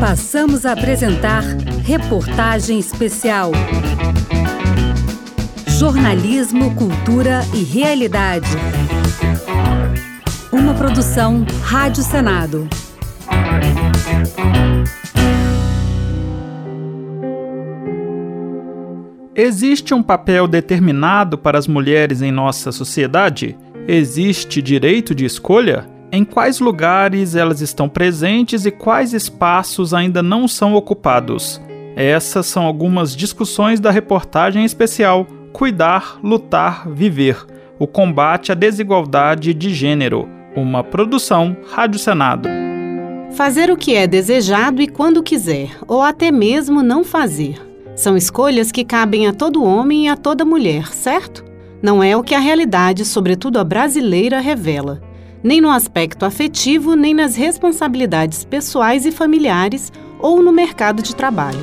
Passamos a apresentar Reportagem Especial. Jornalismo, Cultura e Realidade. Uma produção Rádio Senado. Existe um papel determinado para as mulheres em nossa sociedade? Existe direito de escolha? Em quais lugares elas estão presentes e quais espaços ainda não são ocupados? Essas são algumas discussões da reportagem especial Cuidar, Lutar, Viver o combate à desigualdade de gênero, uma produção Rádio Senado. Fazer o que é desejado e quando quiser, ou até mesmo não fazer. São escolhas que cabem a todo homem e a toda mulher, certo? Não é o que a realidade, sobretudo a brasileira, revela nem no aspecto afetivo, nem nas responsabilidades pessoais e familiares ou no mercado de trabalho.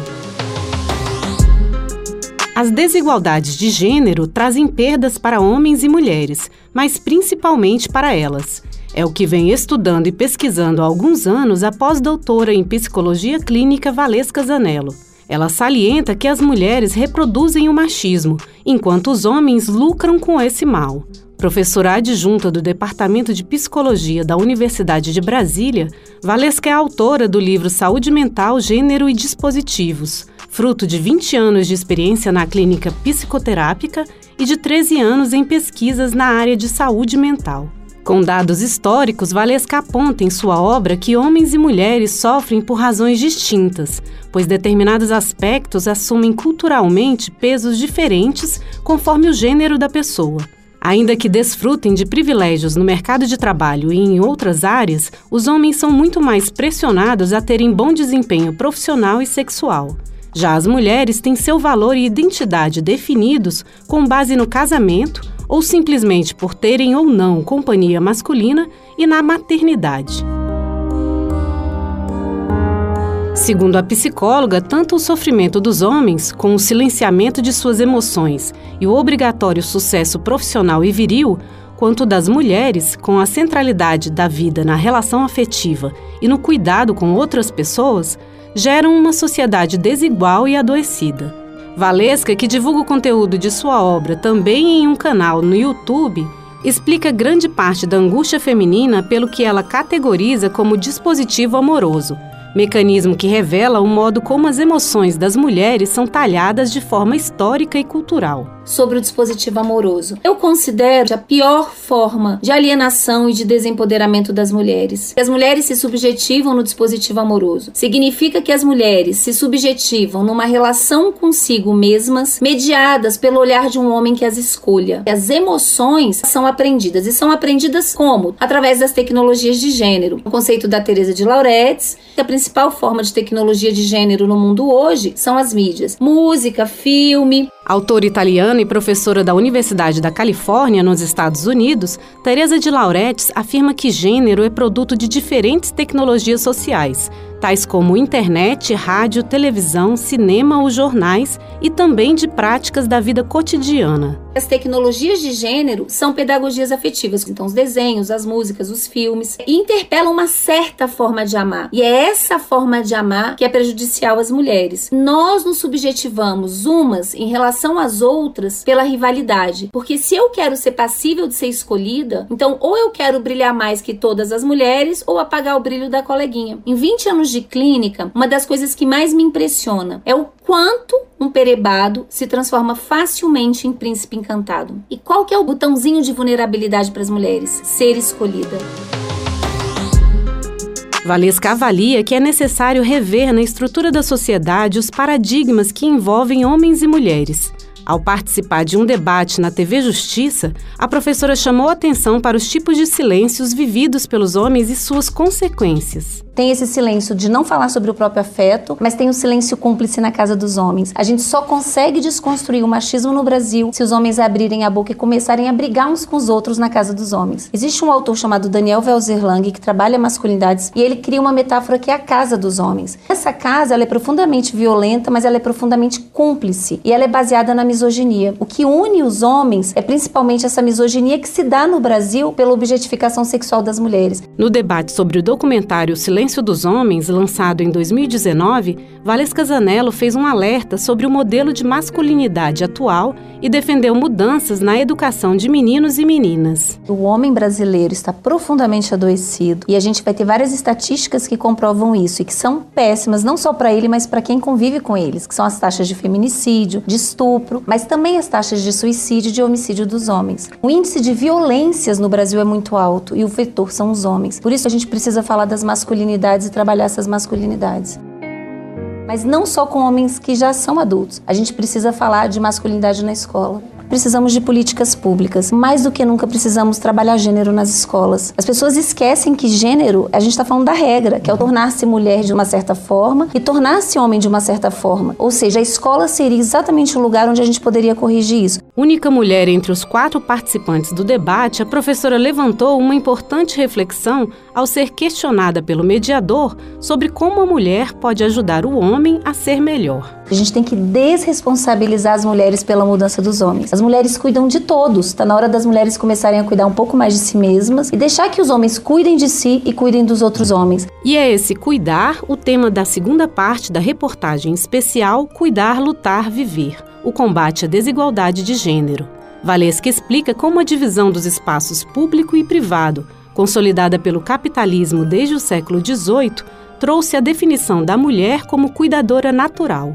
As desigualdades de gênero trazem perdas para homens e mulheres, mas principalmente para elas. É o que vem estudando e pesquisando há alguns anos a pós-doutora em psicologia clínica Valesca Zanello. Ela salienta que as mulheres reproduzem o machismo, enquanto os homens lucram com esse mal. Professora adjunta do Departamento de Psicologia da Universidade de Brasília, Valesca é autora do livro Saúde Mental, Gênero e Dispositivos, fruto de 20 anos de experiência na clínica psicoterápica e de 13 anos em pesquisas na área de saúde mental. Com dados históricos, Valesca aponta em sua obra que homens e mulheres sofrem por razões distintas, pois determinados aspectos assumem culturalmente pesos diferentes conforme o gênero da pessoa. Ainda que desfrutem de privilégios no mercado de trabalho e em outras áreas, os homens são muito mais pressionados a terem bom desempenho profissional e sexual. Já as mulheres têm seu valor e identidade definidos com base no casamento ou simplesmente por terem ou não companhia masculina e na maternidade. Segundo a psicóloga, tanto o sofrimento dos homens, com o silenciamento de suas emoções e o obrigatório sucesso profissional e viril, quanto das mulheres, com a centralidade da vida na relação afetiva e no cuidado com outras pessoas, geram uma sociedade desigual e adoecida. Valesca, que divulga o conteúdo de sua obra também em um canal no YouTube, explica grande parte da angústia feminina pelo que ela categoriza como dispositivo amoroso mecanismo que revela o modo como as emoções das mulheres são talhadas de forma histórica e cultural sobre o dispositivo amoroso. Eu considero a pior forma de alienação e de desempoderamento das mulheres. As mulheres se subjetivam no dispositivo amoroso. Significa que as mulheres se subjetivam numa relação consigo mesmas, mediadas pelo olhar de um homem que as escolha. As emoções são aprendidas e são aprendidas como? Através das tecnologias de gênero. O conceito da Teresa de Lauretis, que a principal forma de tecnologia de gênero no mundo hoje são as mídias: música, filme, Autora italiana e professora da Universidade da Califórnia, nos Estados Unidos, Teresa de Lauretis afirma que gênero é produto de diferentes tecnologias sociais, tais como internet, rádio, televisão, cinema ou jornais, e também de práticas da vida cotidiana. As tecnologias de gênero são pedagogias afetivas, então os desenhos, as músicas, os filmes, interpelam uma certa forma de amar. E é essa forma de amar que é prejudicial às mulheres. Nós nos subjetivamos umas em relação às outras pela rivalidade, porque se eu quero ser passível de ser escolhida, então ou eu quero brilhar mais que todas as mulheres ou apagar o brilho da coleguinha. Em 20 anos de clínica, uma das coisas que mais me impressiona é o quanto um perebado se transforma facilmente em príncipe encantado. E qual que é o botãozinho de vulnerabilidade para as mulheres? Ser escolhida. Valesca avalia que é necessário rever na estrutura da sociedade os paradigmas que envolvem homens e mulheres. Ao participar de um debate na TV Justiça, a professora chamou atenção para os tipos de silêncios vividos pelos homens e suas consequências. Tem esse silêncio de não falar sobre o próprio afeto, mas tem o silêncio cúmplice na casa dos homens. A gente só consegue desconstruir o machismo no Brasil se os homens abrirem a boca e começarem a brigar uns com os outros na casa dos homens. Existe um autor chamado Daniel Welzerlang que trabalha masculinidades e ele cria uma metáfora que é a casa dos homens. Essa casa ela é profundamente violenta, mas ela é profundamente cúmplice e ela é baseada na misoginia. O que une os homens é principalmente essa misoginia que se dá no Brasil pela objetificação sexual das mulheres. No debate sobre o documentário Silêncio dos Homens, lançado em 2019, Valesca Zanello fez um alerta sobre o modelo de masculinidade atual e defendeu mudanças na educação de meninos e meninas. O homem brasileiro está profundamente adoecido e a gente vai ter várias estatísticas que comprovam isso e que são péssimas não só para ele, mas para quem convive com eles, que são as taxas de feminicídio, de estupro, mas também as taxas de suicídio e de homicídio dos homens. O índice de violências no Brasil é muito alto e o vetor são os homens. Por isso a gente precisa falar das masculinidades e trabalhar essas masculinidades. Mas não só com homens que já são adultos. A gente precisa falar de masculinidade na escola. Precisamos de políticas públicas. Mais do que nunca precisamos trabalhar gênero nas escolas. As pessoas esquecem que gênero, a gente está falando da regra, que é o tornar-se mulher de uma certa forma e tornar-se homem de uma certa forma. Ou seja, a escola seria exatamente o lugar onde a gente poderia corrigir isso. Única mulher entre os quatro participantes do debate, a professora levantou uma importante reflexão ao ser questionada pelo mediador sobre como a mulher pode ajudar o homem a ser melhor. A gente tem que desresponsabilizar as mulheres pela mudança dos homens. As mulheres cuidam de todos. Está na hora das mulheres começarem a cuidar um pouco mais de si mesmas e deixar que os homens cuidem de si e cuidem dos outros homens. E é esse cuidar o tema da segunda parte da reportagem especial Cuidar, Lutar, Viver o combate à desigualdade de gênero. Valesca explica como a divisão dos espaços público e privado, consolidada pelo capitalismo desde o século XVIII, trouxe a definição da mulher como cuidadora natural.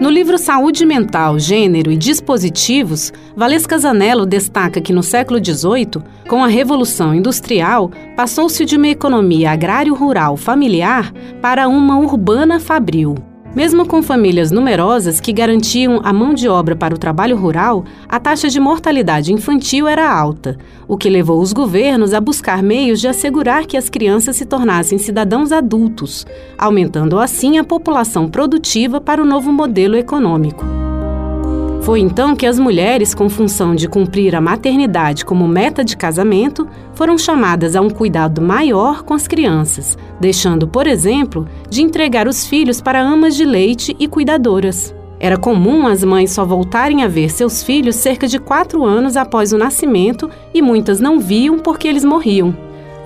No livro Saúde Mental, Gênero e Dispositivos, Valesca Zanello destaca que no século XVIII, com a Revolução Industrial, passou-se de uma economia agrário-rural familiar para uma urbana fabril. Mesmo com famílias numerosas que garantiam a mão de obra para o trabalho rural, a taxa de mortalidade infantil era alta, o que levou os governos a buscar meios de assegurar que as crianças se tornassem cidadãos adultos, aumentando assim a população produtiva para o novo modelo econômico. Foi então que as mulheres, com função de cumprir a maternidade como meta de casamento, foram chamadas a um cuidado maior com as crianças, deixando, por exemplo, de entregar os filhos para amas de leite e cuidadoras. Era comum as mães só voltarem a ver seus filhos cerca de quatro anos após o nascimento e muitas não viam porque eles morriam.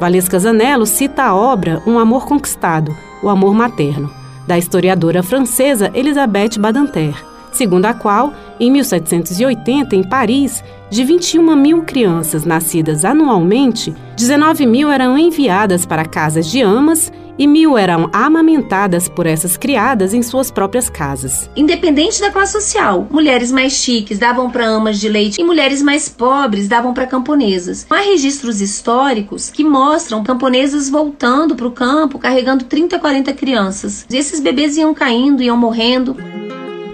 Valesca Zanello cita a obra Um Amor Conquistado, o amor materno, da historiadora francesa Elisabeth Badinter segundo a qual, em 1780, em Paris, de 21 mil crianças nascidas anualmente, 19 mil eram enviadas para casas de amas e mil eram amamentadas por essas criadas em suas próprias casas. Independente da classe social, mulheres mais chiques davam para amas de leite e mulheres mais pobres davam para camponesas. Há registros históricos que mostram camponesas voltando para o campo carregando 30, 40 crianças. E esses bebês iam caindo, iam morrendo.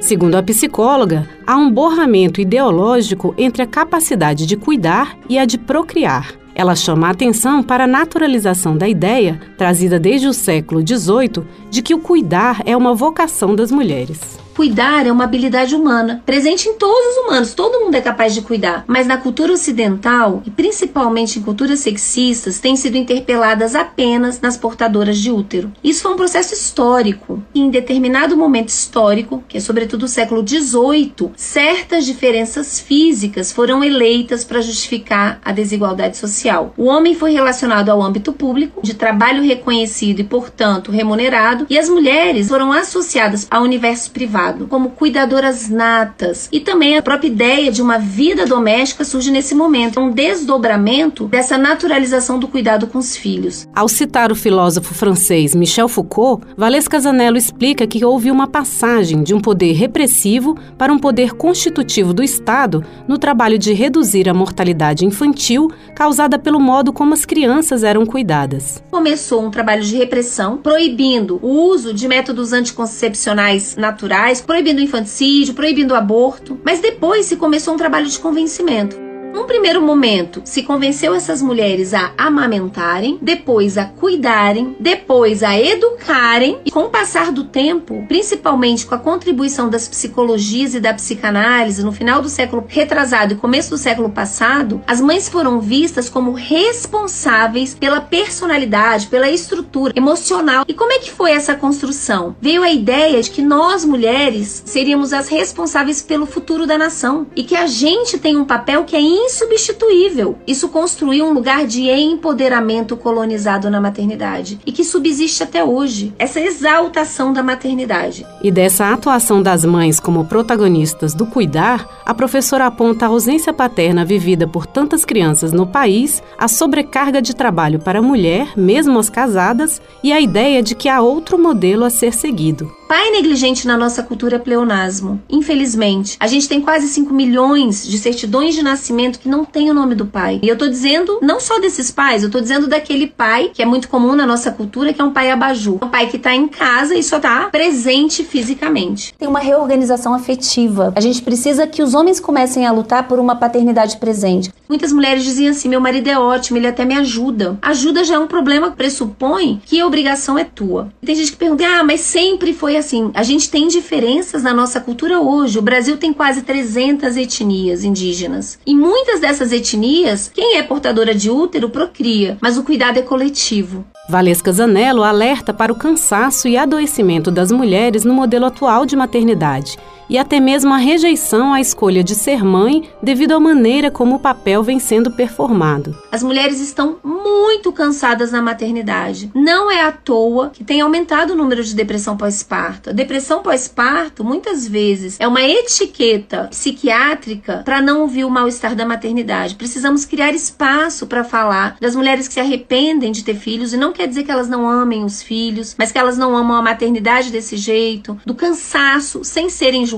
Segundo a psicóloga, há um borramento ideológico entre a capacidade de cuidar e a de procriar. Ela chama a atenção para a naturalização da ideia, trazida desde o século XVIII, de que o cuidar é uma vocação das mulheres. Cuidar é uma habilidade humana, presente em todos os humanos, todo mundo é capaz de cuidar. Mas na cultura ocidental, e principalmente em culturas sexistas, têm sido interpeladas apenas nas portadoras de útero. Isso foi um processo histórico. E em determinado momento histórico, que é sobretudo o século XVIII, certas diferenças físicas foram eleitas para justificar a desigualdade social. O homem foi relacionado ao âmbito público, de trabalho reconhecido e, portanto, remunerado, e as mulheres foram associadas ao universo privado como cuidadoras natas. E também a própria ideia de uma vida doméstica surge nesse momento, um desdobramento dessa naturalização do cuidado com os filhos. Ao citar o filósofo francês Michel Foucault, Valesca Zanello explica que houve uma passagem de um poder repressivo para um poder constitutivo do Estado no trabalho de reduzir a mortalidade infantil causada pelo modo como as crianças eram cuidadas. Começou um trabalho de repressão, proibindo o uso de métodos anticoncepcionais naturais proibindo o infanticídio, proibindo o aborto, mas depois se começou um trabalho de convencimento Num primeiro momento, se convenceu essas mulheres a amamentarem, depois a cuidarem, depois a educarem, e com o passar do tempo, principalmente com a contribuição das psicologias e da psicanálise no final do século retrasado e começo do século passado, as mães foram vistas como responsáveis pela personalidade, pela estrutura emocional. E como é que foi essa construção? Veio a ideia de que nós mulheres seríamos as responsáveis pelo futuro da nação e que a gente tem um papel que é insubstituível. Isso construiu um lugar de empoderamento colonizado na maternidade e que subsiste até hoje. Essa exaltação da maternidade. E dessa atuação das mães como protagonistas do cuidar, a professora aponta a ausência paterna vivida por tantas crianças no país, a sobrecarga de trabalho para a mulher, mesmo as casadas, e a ideia de que há outro modelo a ser seguido. Pai negligente na nossa cultura é pleonasmo. Infelizmente, a gente tem quase 5 milhões de certidões de nascimento que não tem o nome do pai. E eu tô dizendo não só desses pais, eu tô dizendo daquele pai que é muito comum na nossa cultura, que é um pai abajur. Um pai que tá em casa e só tá presente fisicamente. Tem uma reorganização afetiva. A gente precisa que os homens comecem a lutar por uma paternidade presente. Muitas mulheres diziam assim: meu marido é ótimo, ele até me ajuda. Ajuda já é um problema que pressupõe que a obrigação é tua. E tem gente que pergunta: ah, mas sempre foi assim. A gente tem diferenças na nossa cultura hoje. O Brasil tem quase 300 etnias indígenas. E muitas dessas etnias, quem é portadora de útero procria, mas o cuidado é coletivo. Valesca Zanello alerta para o cansaço e adoecimento das mulheres no modelo atual de maternidade e até mesmo a rejeição à escolha de ser mãe devido à maneira como o papel vem sendo performado. As mulheres estão muito cansadas na maternidade. Não é à toa que tem aumentado o número de depressão pós-parto. A depressão pós-parto, muitas vezes, é uma etiqueta psiquiátrica para não ouvir o mal-estar da maternidade. Precisamos criar espaço para falar das mulheres que se arrependem de ter filhos e não quer dizer que elas não amem os filhos, mas que elas não amam a maternidade desse jeito, do cansaço sem serem julgadas,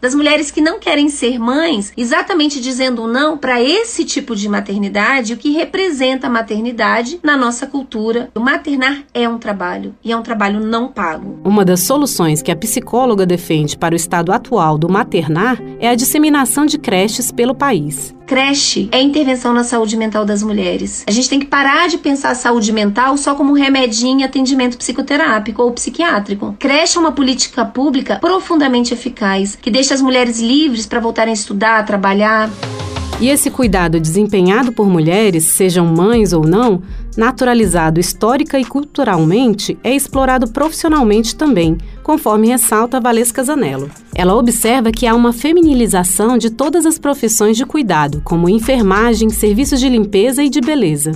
das mulheres que não querem ser mães, exatamente dizendo não para esse tipo de maternidade, o que representa a maternidade na nossa cultura. O maternar é um trabalho e é um trabalho não pago. Uma das soluções que a psicóloga defende para o estado atual do maternar é a disseminação de creches pelo país. Creche é intervenção na saúde mental das mulheres. A gente tem que parar de pensar a saúde mental só como um remedinho atendimento psicoterápico ou psiquiátrico. Creche é uma política pública profundamente eficaz que deixa as mulheres livres para voltarem a estudar, trabalhar. E esse cuidado desempenhado por mulheres, sejam mães ou não, naturalizado histórica e culturalmente, é explorado profissionalmente também, conforme ressalta Valesca Zanello. Ela observa que há uma feminilização de todas as profissões de cuidado, como enfermagem, serviços de limpeza e de beleza.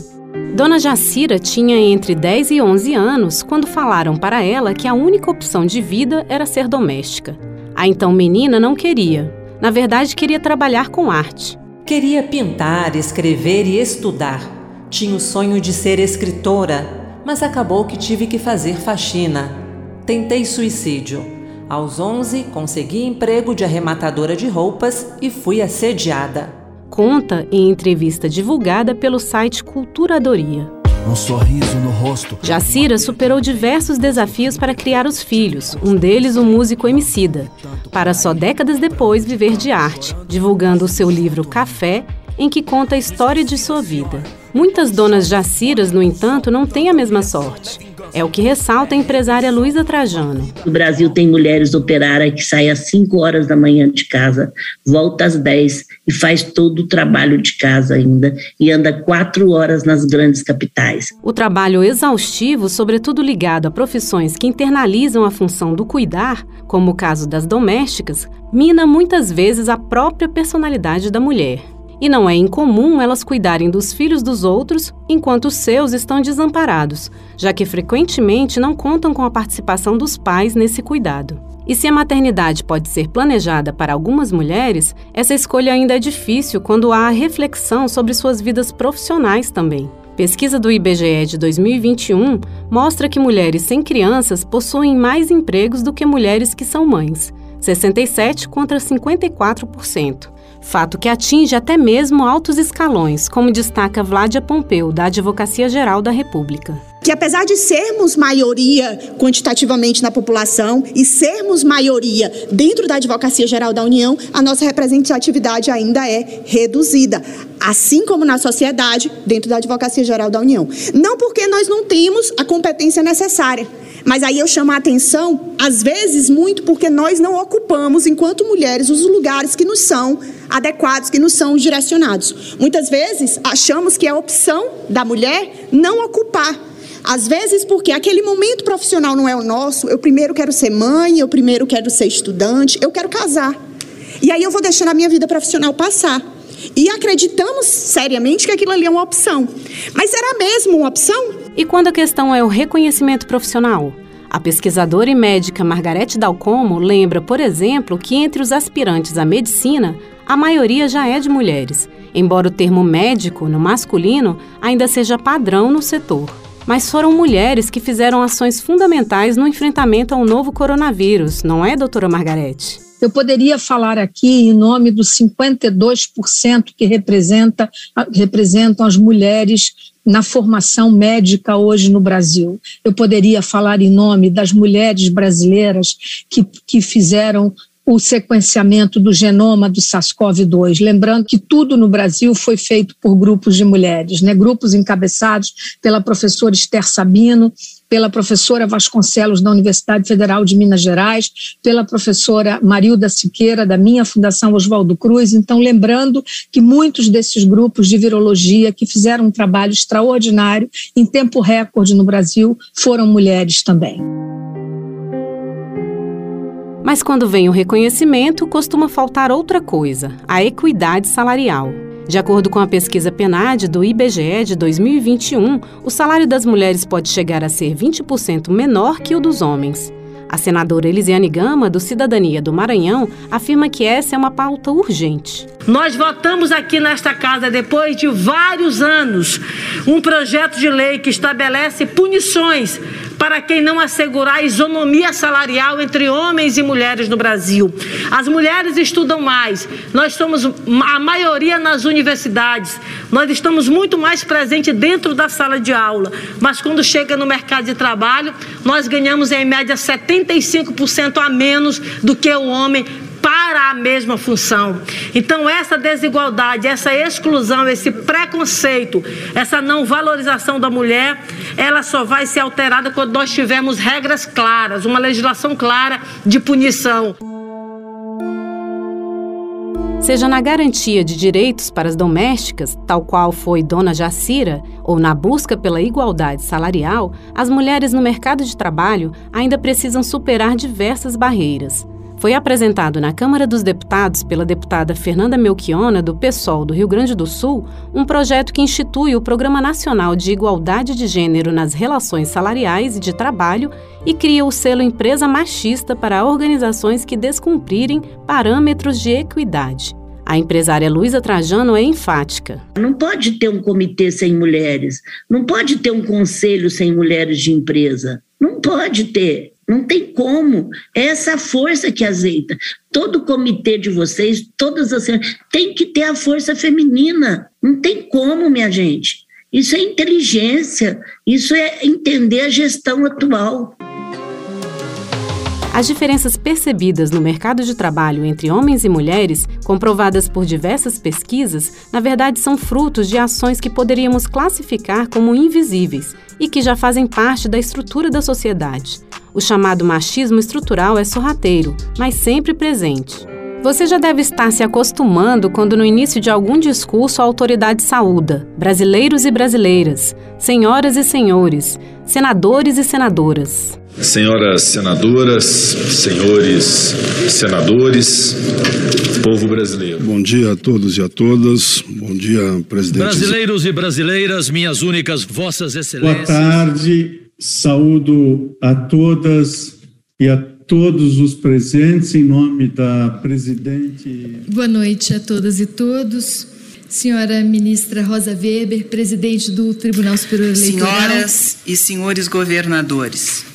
Dona Jacira tinha entre 10 e 11 anos quando falaram para ela que a única opção de vida era ser doméstica. A então menina não queria. Na verdade, queria trabalhar com arte. Queria pintar, escrever e estudar. Tinha o sonho de ser escritora, mas acabou que tive que fazer faxina. Tentei suicídio. Aos 11, consegui emprego de arrematadora de roupas e fui assediada. Conta em entrevista divulgada pelo site Culturadoria. Um sorriso no rosto. Jacira superou diversos desafios para criar os filhos, um deles o músico Emicida, para só décadas depois viver de arte, divulgando o seu livro Café, em que conta a história de sua vida. Muitas donas jaciras, no entanto, não têm a mesma sorte. É o que ressalta a empresária Luísa Trajano. No Brasil tem mulheres operárias que saem às 5 horas da manhã de casa, volta às 10 e faz todo o trabalho de casa ainda e anda quatro horas nas grandes capitais. O trabalho exaustivo, sobretudo ligado a profissões que internalizam a função do cuidar, como o caso das domésticas, mina muitas vezes a própria personalidade da mulher. E não é incomum elas cuidarem dos filhos dos outros enquanto os seus estão desamparados, já que frequentemente não contam com a participação dos pais nesse cuidado. E se a maternidade pode ser planejada para algumas mulheres, essa escolha ainda é difícil quando há a reflexão sobre suas vidas profissionais também. Pesquisa do IBGE de 2021 mostra que mulheres sem crianças possuem mais empregos do que mulheres que são mães, 67 contra 54% fato que atinge até mesmo altos escalões, como destaca Vládia Pompeu, da Advocacia Geral da República. que apesar de sermos maioria quantitativamente na população e sermos maioria dentro da Advocacia Geral da União, a nossa representatividade ainda é reduzida, assim como na sociedade, dentro da Advocacia Geral da União. Não porque nós não temos a competência necessária, mas aí eu chamo a atenção, às vezes muito porque nós não ocupamos, enquanto mulheres, os lugares que nos são adequados, que nos são direcionados. Muitas vezes achamos que é opção da mulher não ocupar às vezes, porque aquele momento profissional não é o nosso, eu primeiro quero ser mãe, eu primeiro quero ser estudante, eu quero casar. E aí eu vou deixando a minha vida profissional passar. E acreditamos seriamente que aquilo ali é uma opção. Mas será mesmo uma opção? E quando a questão é o reconhecimento profissional? A pesquisadora e médica Margarete Dalcomo lembra, por exemplo, que entre os aspirantes à medicina, a maioria já é de mulheres, embora o termo médico, no masculino, ainda seja padrão no setor mas foram mulheres que fizeram ações fundamentais no enfrentamento ao novo coronavírus, não é, doutora Margarete? Eu poderia falar aqui em nome dos 52% que representa, representam as mulheres na formação médica hoje no Brasil. Eu poderia falar em nome das mulheres brasileiras que, que fizeram o sequenciamento do genoma do SARS-CoV-2. Lembrando que tudo no Brasil foi feito por grupos de mulheres, né? grupos encabeçados pela professora Esther Sabino, pela professora Vasconcelos da Universidade Federal de Minas Gerais, pela professora Marilda Siqueira da minha Fundação Oswaldo Cruz. Então, lembrando que muitos desses grupos de virologia que fizeram um trabalho extraordinário em tempo recorde no Brasil foram mulheres também. Mas quando vem o reconhecimento, costuma faltar outra coisa: a equidade salarial. De acordo com a pesquisa PNAD do IBGE de 2021, o salário das mulheres pode chegar a ser 20% menor que o dos homens. A senadora Elisiane Gama, do Cidadania do Maranhão, afirma que essa é uma pauta urgente. Nós votamos aqui nesta casa, depois de vários anos, um projeto de lei que estabelece punições para quem não assegurar a isonomia salarial entre homens e mulheres no Brasil. As mulheres estudam mais, nós somos a maioria nas universidades, nós estamos muito mais presentes dentro da sala de aula, mas quando chega no mercado de trabalho, nós ganhamos em média 75% a menos do que o homem para a mesma função. Então, essa desigualdade, essa exclusão, esse preconceito, essa não valorização da mulher, ela só vai ser alterada quando nós tivermos regras claras, uma legislação clara de punição. Seja na garantia de direitos para as domésticas, tal qual foi Dona Jacira, ou na busca pela igualdade salarial, as mulheres no mercado de trabalho ainda precisam superar diversas barreiras. Foi apresentado na Câmara dos Deputados pela deputada Fernanda Melchiona, do PSOL do Rio Grande do Sul, um projeto que institui o Programa Nacional de Igualdade de Gênero nas Relações Salariais e de Trabalho e cria o selo Empresa Machista para organizações que descumprirem parâmetros de equidade. A empresária Luísa Trajano é enfática. Não pode ter um comitê sem mulheres, não pode ter um conselho sem mulheres de empresa, não pode ter. Não tem como. É essa força que azeita. Todo comitê de vocês, todas as. tem que ter a força feminina. Não tem como, minha gente. Isso é inteligência, isso é entender a gestão atual. As diferenças percebidas no mercado de trabalho entre homens e mulheres, comprovadas por diversas pesquisas, na verdade são frutos de ações que poderíamos classificar como invisíveis e que já fazem parte da estrutura da sociedade. O chamado machismo estrutural é sorrateiro, mas sempre presente. Você já deve estar se acostumando quando, no início de algum discurso, a autoridade saúda: brasileiros e brasileiras, senhoras e senhores, senadores e senadoras. Senhoras senadoras, senhores senadores, povo brasileiro. Bom dia a todos e a todas. Bom dia, presidente. Brasileiros e brasileiras, minhas únicas vossas excelências. Boa tarde. Saúdo a todas e a todos os presentes em nome da presidente. Boa noite a todas e todos. Senhora ministra Rosa Weber, presidente do Tribunal Superior Eleitoral. Senhoras e senhores governadores.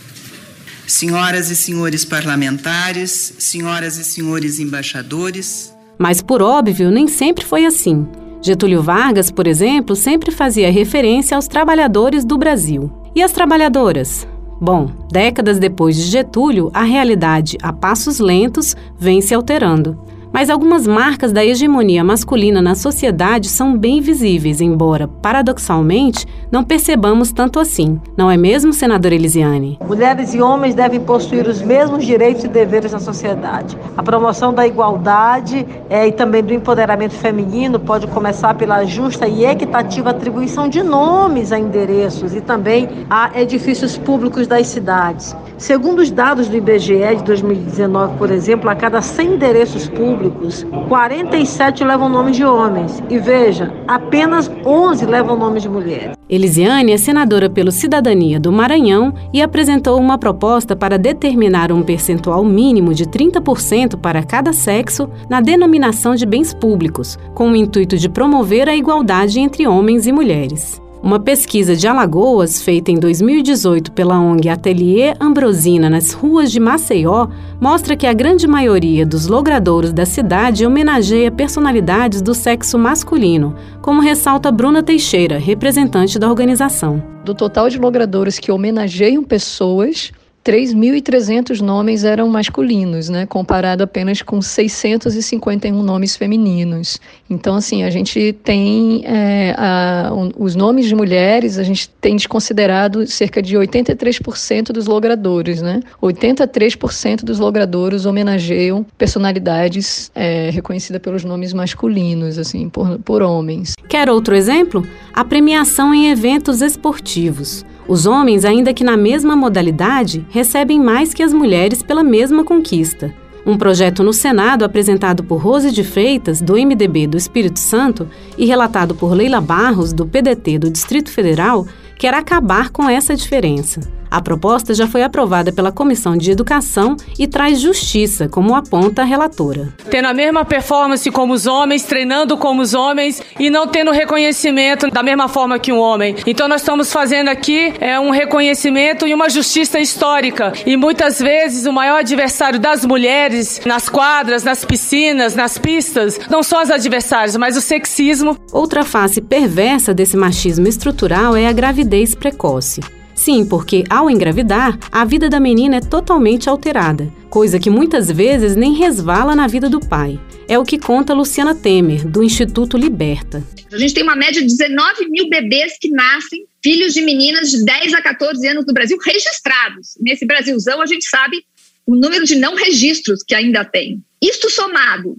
Senhoras e senhores parlamentares, senhoras e senhores embaixadores. Mas por óbvio, nem sempre foi assim. Getúlio Vargas, por exemplo, sempre fazia referência aos trabalhadores do Brasil. E as trabalhadoras? Bom, décadas depois de Getúlio, a realidade, a passos lentos, vem se alterando. Mas algumas marcas da hegemonia masculina na sociedade são bem visíveis, embora, paradoxalmente, não percebamos tanto assim. Não é mesmo, senadora Elisiane? Mulheres e homens devem possuir os mesmos direitos e deveres na sociedade. A promoção da igualdade é, e também do empoderamento feminino pode começar pela justa e equitativa atribuição de nomes a endereços e também a edifícios públicos das cidades. Segundo os dados do IBGE de 2019, por exemplo, a cada 100 endereços públicos, 47 levam nomes de homens. E veja, apenas 11 levam nomes de mulheres. Elisiane é senadora pelo Cidadania do Maranhão e apresentou uma proposta para determinar um percentual mínimo de 30% para cada sexo na denominação de bens públicos, com o intuito de promover a igualdade entre homens e mulheres. Uma pesquisa de Alagoas, feita em 2018 pela ONG Atelier Ambrosina nas ruas de Maceió, mostra que a grande maioria dos logradouros da cidade homenageia personalidades do sexo masculino, como ressalta Bruna Teixeira, representante da organização. Do total de logradouros que homenageiam pessoas, 3.300 nomes eram masculinos, né, comparado apenas com 651 nomes femininos. Então, assim, a gente tem é, a, os nomes de mulheres, a gente tem desconsiderado cerca de 83% dos logradores, né? 83% dos logradores homenageiam personalidades é, reconhecidas pelos nomes masculinos, assim, por, por homens. Quer outro exemplo? A premiação em eventos esportivos. Os homens, ainda que na mesma modalidade, recebem mais que as mulheres pela mesma conquista. Um projeto no Senado apresentado por Rose de Freitas, do MDB do Espírito Santo, e relatado por Leila Barros, do PDT do Distrito Federal, quer acabar com essa diferença. A proposta já foi aprovada pela Comissão de Educação e traz justiça, como aponta a relatora. Tendo a mesma performance como os homens, treinando como os homens e não tendo reconhecimento da mesma forma que um homem. Então nós estamos fazendo aqui é um reconhecimento e uma justiça histórica. E muitas vezes o maior adversário das mulheres nas quadras, nas piscinas, nas pistas, não são as adversárias, mas o sexismo. Outra face perversa desse machismo estrutural é a gravidez precoce. Sim, porque ao engravidar, a vida da menina é totalmente alterada, coisa que muitas vezes nem resvala na vida do pai. É o que conta Luciana Temer, do Instituto Liberta. A gente tem uma média de 19 mil bebês que nascem, filhos de meninas de 10 a 14 anos no Brasil, registrados. Nesse Brasilzão, a gente sabe o número de não registros que ainda tem. Isto somado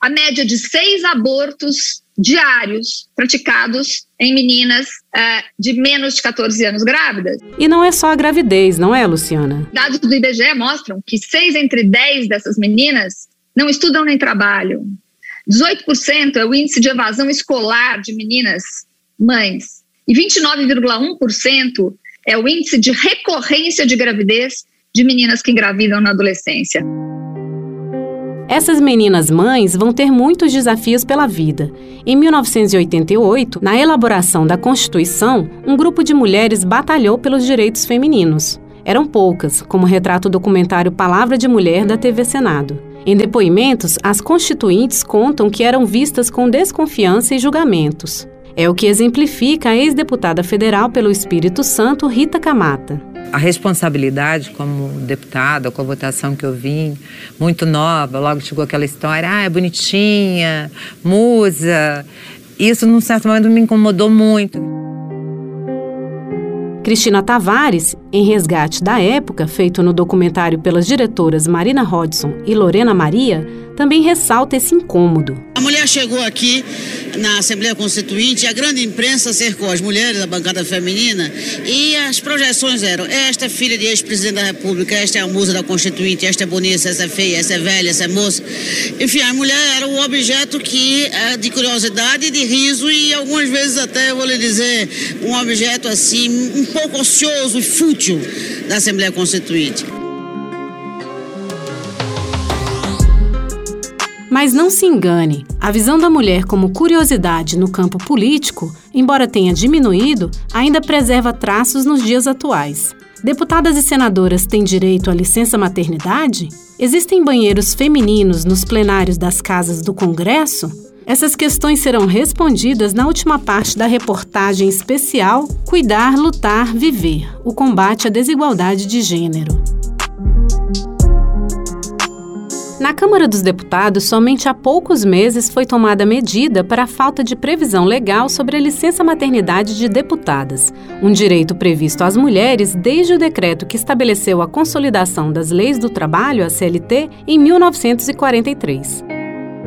a média de seis abortos diários praticados em meninas uh, de menos de 14 anos grávidas. E não é só a gravidez, não é, Luciana? Dados do IBGE mostram que 6 entre 10 dessas meninas não estudam nem trabalham. 18% é o índice de evasão escolar de meninas mães. E 29,1% é o índice de recorrência de gravidez de meninas que engravidam na adolescência. Essas meninas mães vão ter muitos desafios pela vida. Em 1988, na elaboração da Constituição, um grupo de mulheres batalhou pelos direitos femininos. Eram poucas, como retrata o documentário Palavra de Mulher da TV Senado. Em depoimentos, as constituintes contam que eram vistas com desconfiança e julgamentos. É o que exemplifica a ex-deputada federal pelo Espírito Santo, Rita Camata a responsabilidade como deputada, com a votação que eu vim, muito nova, logo chegou aquela história, ah, é bonitinha, musa. Isso, num certo momento, me incomodou muito. Cristina Tavares, em resgate da época, feito no documentário pelas diretoras Marina Hodson e Lorena Maria, também ressalta esse incômodo. A mulher chegou aqui na Assembleia Constituinte, a grande imprensa cercou as mulheres da bancada feminina e as projeções eram: esta é filha de ex-presidente da República, esta é a musa da Constituinte, esta é bonita, essa é feia, essa é velha, essa é moça. Enfim, a mulher era o objeto que é de curiosidade, de riso e algumas vezes até, vou lhe dizer, um objeto assim, um pouco ocioso e fútil da Assembleia Constituinte. Mas não se engane, a visão da mulher como curiosidade no campo político, embora tenha diminuído, ainda preserva traços nos dias atuais. Deputadas e senadoras têm direito à licença maternidade? Existem banheiros femininos nos plenários das casas do Congresso? Essas questões serão respondidas na última parte da reportagem especial Cuidar, Lutar, Viver o combate à desigualdade de gênero. Na Câmara dos Deputados, somente há poucos meses foi tomada medida para a falta de previsão legal sobre a licença maternidade de deputadas, um direito previsto às mulheres desde o decreto que estabeleceu a consolidação das leis do trabalho, a CLT, em 1943.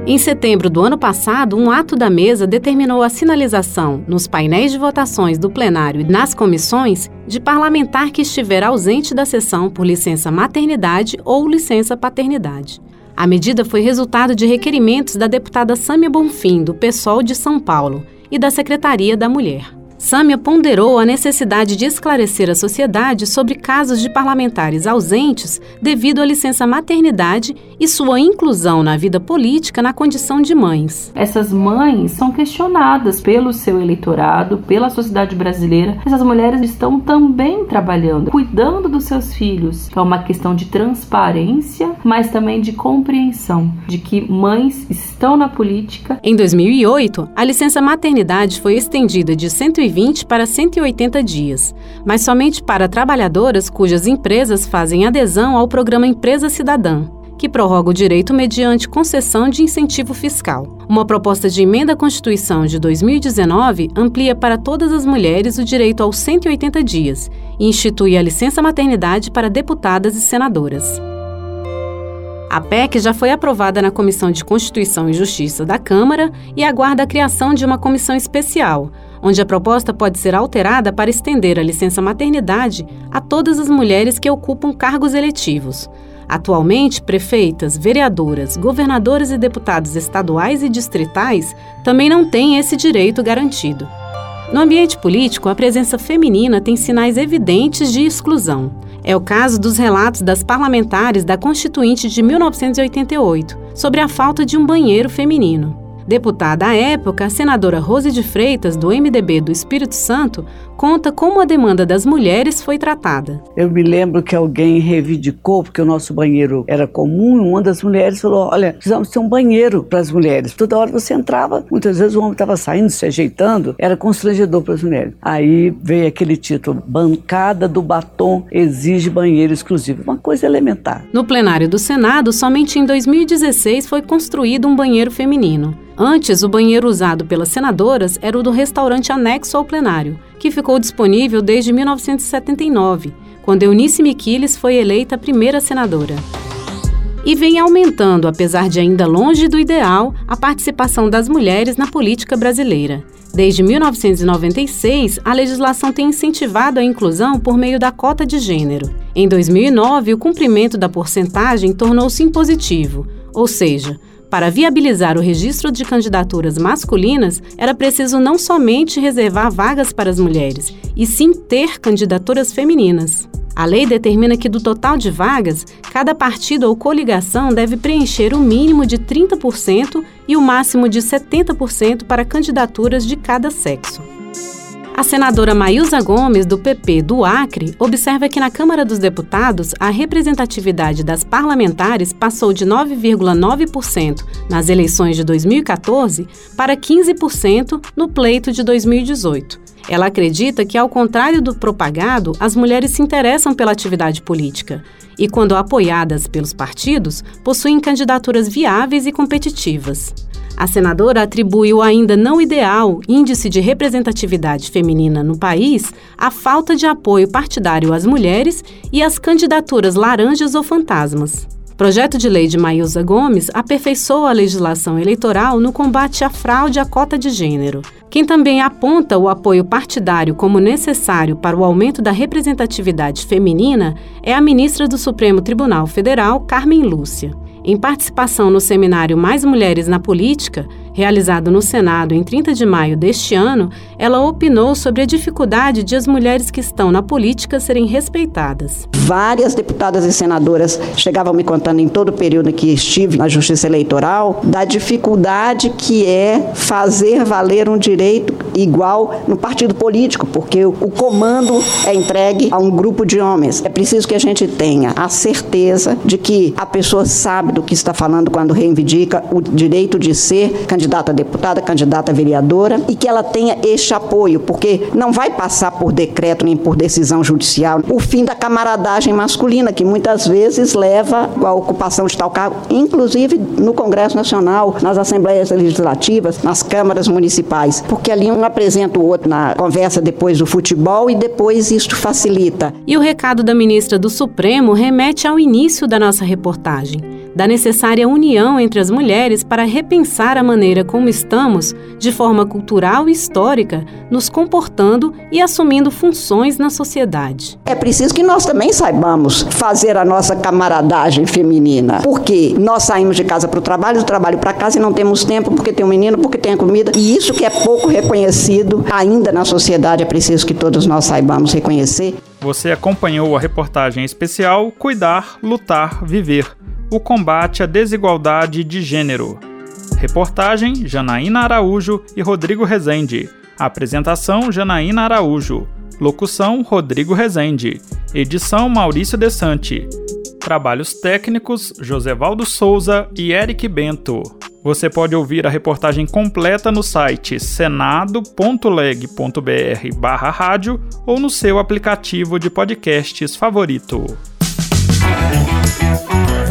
Em setembro do ano passado, um ato da mesa determinou a sinalização, nos painéis de votações do plenário e nas comissões, de parlamentar que estiver ausente da sessão por licença maternidade ou licença paternidade. A medida foi resultado de requerimentos da deputada Sâmia Bonfim, do PSOL de São Paulo, e da Secretaria da Mulher. Sâmia ponderou a necessidade de esclarecer a sociedade sobre casos de parlamentares ausentes devido à licença maternidade e sua inclusão na vida política na condição de mães. Essas mães são questionadas pelo seu eleitorado, pela sociedade brasileira. Essas mulheres estão também trabalhando, cuidando dos seus filhos. É uma questão de transparência, mas também de compreensão de que mães estão na política. Em 2008, a licença maternidade foi estendida de 120 120 para 180 dias, mas somente para trabalhadoras cujas empresas fazem adesão ao programa Empresa Cidadã, que prorroga o direito mediante concessão de incentivo fiscal. Uma proposta de emenda à Constituição de 2019 amplia para todas as mulheres o direito aos 180 dias e institui a licença maternidade para deputadas e senadoras. A PEC já foi aprovada na Comissão de Constituição e Justiça da Câmara e aguarda a criação de uma comissão especial, onde a proposta pode ser alterada para estender a licença maternidade a todas as mulheres que ocupam cargos eletivos. Atualmente, prefeitas, vereadoras, governadoras e deputados estaduais e distritais também não têm esse direito garantido. No ambiente político, a presença feminina tem sinais evidentes de exclusão. É o caso dos relatos das parlamentares da Constituinte de 1988 sobre a falta de um banheiro feminino. Deputada à época, a senadora Rose de Freitas, do MDB do Espírito Santo, conta como a demanda das mulheres foi tratada. Eu me lembro que alguém reivindicou, porque o nosso banheiro era comum, e uma das mulheres falou: Olha, precisamos ter um banheiro para as mulheres. Toda hora você entrava, muitas vezes o homem estava saindo, se ajeitando, era constrangedor para as mulheres. Aí veio aquele título: Bancada do Batom exige banheiro exclusivo. Uma coisa elementar. No plenário do Senado, somente em 2016 foi construído um banheiro feminino. Antes, o banheiro usado pelas senadoras era o do restaurante anexo ao plenário, que ficou disponível desde 1979, quando Eunice Miquiles foi eleita primeira senadora. E vem aumentando, apesar de ainda longe do ideal, a participação das mulheres na política brasileira. Desde 1996, a legislação tem incentivado a inclusão por meio da cota de gênero. Em 2009, o cumprimento da porcentagem tornou-se impositivo, ou seja, para viabilizar o registro de candidaturas masculinas, era preciso não somente reservar vagas para as mulheres, e sim ter candidaturas femininas. A lei determina que do total de vagas, cada partido ou coligação deve preencher o mínimo de 30% e o máximo de 70% para candidaturas de cada sexo. A senadora Maísa Gomes, do PP do Acre, observa que na Câmara dos Deputados a representatividade das parlamentares passou de 9,9% nas eleições de 2014 para 15% no pleito de 2018. Ela acredita que, ao contrário do propagado, as mulheres se interessam pela atividade política e, quando apoiadas pelos partidos, possuem candidaturas viáveis e competitivas. A senadora atribui o ainda não ideal índice de representatividade feminina no país à falta de apoio partidário às mulheres e às candidaturas laranjas ou fantasmas. Projeto de lei de Maísa Gomes aperfeiçoa a legislação eleitoral no combate à fraude à cota de gênero. Quem também aponta o apoio partidário como necessário para o aumento da representatividade feminina é a ministra do Supremo Tribunal Federal, Carmen Lúcia. Em participação no seminário Mais Mulheres na Política, realizado no Senado em 30 de maio deste ano, ela opinou sobre a dificuldade de as mulheres que estão na política serem respeitadas. Várias deputadas e senadoras chegavam me contando em todo o período que estive na Justiça Eleitoral da dificuldade que é fazer valer um direito igual no partido político, porque o comando é entregue a um grupo de homens. É preciso que a gente tenha a certeza de que a pessoa sabe do que está falando quando reivindica o direito de ser candidata candidata a deputada, candidata a vereadora, e que ela tenha este apoio, porque não vai passar por decreto nem por decisão judicial o fim da camaradagem masculina, que muitas vezes leva à ocupação de tal cargo, inclusive no Congresso Nacional, nas assembleias legislativas, nas câmaras municipais, porque ali um apresenta o outro na conversa depois do futebol e depois isto facilita. E o recado da ministra do Supremo remete ao início da nossa reportagem da necessária união entre as mulheres para repensar a maneira como estamos, de forma cultural e histórica, nos comportando e assumindo funções na sociedade. É preciso que nós também saibamos fazer a nossa camaradagem feminina, porque nós saímos de casa para o trabalho, do trabalho para casa e não temos tempo porque tem um menino, porque tem a comida, e isso que é pouco reconhecido ainda na sociedade, é preciso que todos nós saibamos reconhecer. Você acompanhou a reportagem especial Cuidar, Lutar, Viver o combate à desigualdade de gênero. Reportagem: Janaína Araújo e Rodrigo Rezende. Apresentação: Janaína Araújo. Locução: Rodrigo Rezende. Edição: Maurício Desante. Trabalhos técnicos: Josevaldo Souza e Eric Bento. Você pode ouvir a reportagem completa no site senado.leg.br/rádio ou no seu aplicativo de podcasts favorito.